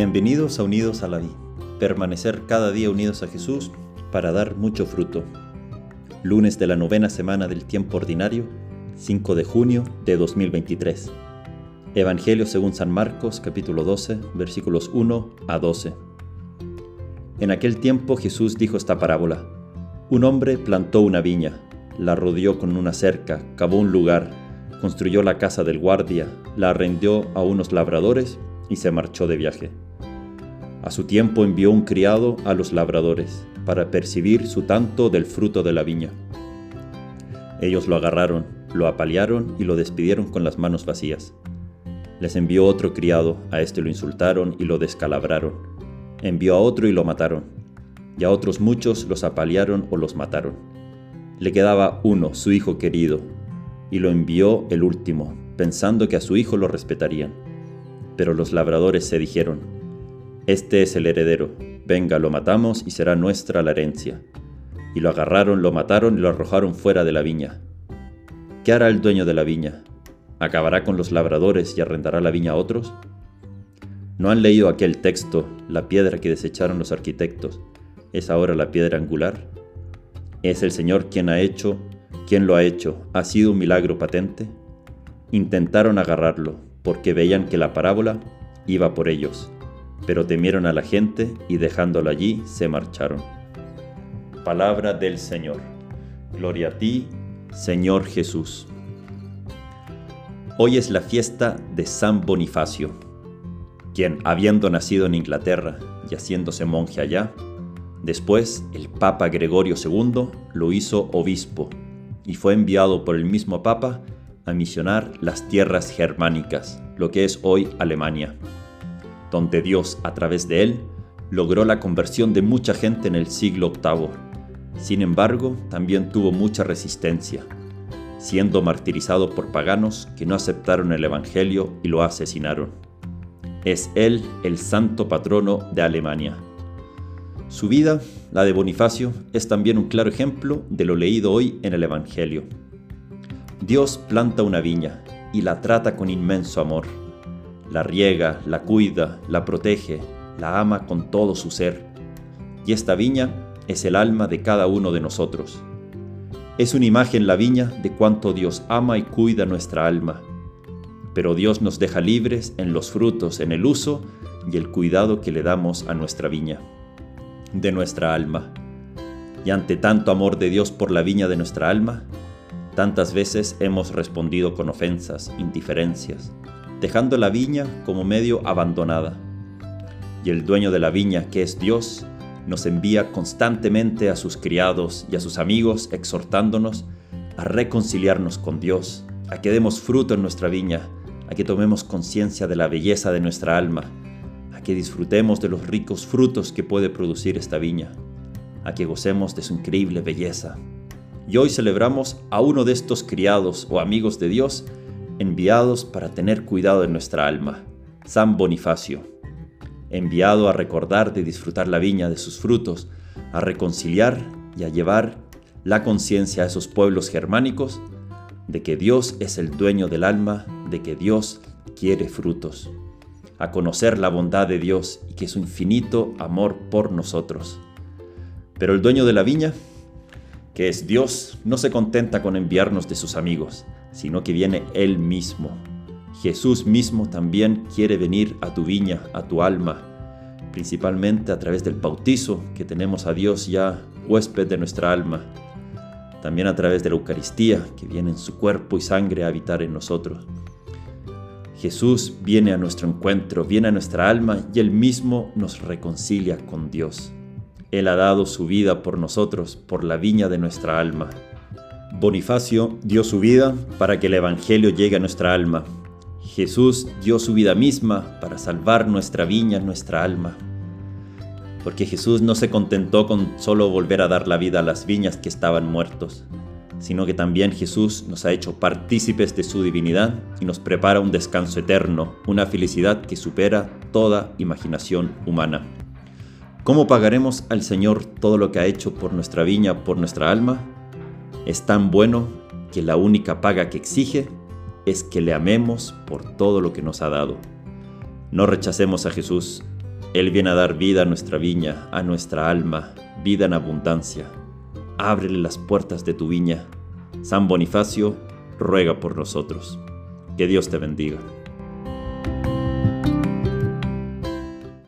Bienvenidos a Unidos a la Vida. Permanecer cada día unidos a Jesús para dar mucho fruto. Lunes de la novena semana del tiempo ordinario, 5 de junio de 2023. Evangelio según San Marcos, capítulo 12, versículos 1 a 12. En aquel tiempo Jesús dijo esta parábola. Un hombre plantó una viña, la rodeó con una cerca, cavó un lugar, construyó la casa del guardia, la arrendió a unos labradores y se marchó de viaje. A su tiempo envió un criado a los labradores para percibir su tanto del fruto de la viña. Ellos lo agarraron, lo apalearon y lo despidieron con las manos vacías. Les envió otro criado, a este lo insultaron y lo descalabraron. Envió a otro y lo mataron. Y a otros muchos los apalearon o los mataron. Le quedaba uno, su hijo querido, y lo envió el último, pensando que a su hijo lo respetarían. Pero los labradores se dijeron, Este es el heredero, venga, lo matamos y será nuestra la herencia. Y lo agarraron, lo mataron y lo arrojaron fuera de la viña. ¿Qué hará el dueño de la viña? ¿Acabará con los labradores y arrendará la viña a otros? ¿No han leído aquel texto, la piedra que desecharon los arquitectos? ¿Es ahora la piedra angular? ¿Es el Señor quien ha hecho, quien lo ha hecho? ¿Ha sido un milagro patente? Intentaron agarrarlo, porque veían que la parábola iba por ellos, pero temieron a la gente y dejándolo allí se marcharon. Palabra del Señor. Gloria a ti, Señor Jesús. Hoy es la fiesta de San Bonifacio, quien, habiendo nacido en Inglaterra y haciéndose monje allá, después el Papa Gregorio II lo hizo obispo y fue enviado por el mismo Papa a misionar las tierras germánicas, lo que es hoy Alemania, donde Dios, a través de él, logró la conversión de mucha gente en el siglo VIII. Sin embargo, también tuvo mucha resistencia, siendo martirizado por paganos que no aceptaron el Evangelio y lo asesinaron. Es él el santo patrono de Alemania. Su vida, la de Bonifacio, es también un claro ejemplo de lo leído hoy en el Evangelio. Dios planta una viña y la trata con inmenso amor. La riega, la cuida, la protege, la ama con todo su ser. Y esta viña es el alma de cada uno de nosotros. Es una imagen la viña de cuánto Dios ama y cuida nuestra alma. Pero Dios nos deja libres en los frutos, en el uso y el cuidado que le damos a nuestra viña, de nuestra alma. Y ante tanto amor de Dios por la viña de nuestra alma, Tantas veces hemos respondido con ofensas, indiferencias, dejando la viña como medio abandonada. Y el dueño de la viña, que es Dios, nos envía constantemente a sus criados y a sus amigos exhortándonos a reconciliarnos con Dios, a que demos fruto en nuestra viña, a que tomemos conciencia de la belleza de nuestra alma, a que disfrutemos de los ricos frutos que puede producir esta viña, a que gocemos de su increíble belleza, y hoy celebramos a uno de estos criados o amigos de Dios enviados para tener cuidado de nuestra alma, San Bonifacio, enviado a recordar de disfrutar la viña de sus frutos, a reconciliar y a llevar la conciencia a esos pueblos germánicos de que Dios es el dueño del alma, de que Dios quiere frutos, a conocer la bondad de Dios y que su infinito amor por nosotros. Pero el dueño de la viña que es Dios, no se contenta con enviarnos de sus amigos, sino que viene Él mismo. Jesús mismo también quiere venir a tu viña, a tu alma, principalmente a través del bautizo que tenemos a Dios ya huésped de nuestra alma, también a través de la Eucaristía que viene en su cuerpo y sangre a habitar en nosotros. Jesús viene a nuestro encuentro, viene a nuestra alma y Él mismo nos reconcilia con Dios. Él ha dado su vida por nosotros, por la viña de nuestra alma. Bonifacio dio su vida para que el Evangelio llegue a nuestra alma. Jesús dio su vida misma para salvar nuestra viña, nuestra alma. Porque Jesús no se contentó con solo volver a dar la vida a las viñas que estaban muertos, sino que también Jesús nos ha hecho partícipes de su divinidad y nos prepara un descanso eterno, una felicidad que supera toda imaginación humana. ¿Cómo pagaremos al Señor todo lo que ha hecho por nuestra viña, por nuestra alma? Es tan bueno que la única paga que exige es que le amemos por todo lo que nos ha dado. No rechacemos a Jesús, Él viene a dar vida a nuestra viña, a nuestra alma, vida en abundancia. Ábrele las puertas de tu viña. San Bonifacio, ruega por nosotros. Que Dios te bendiga.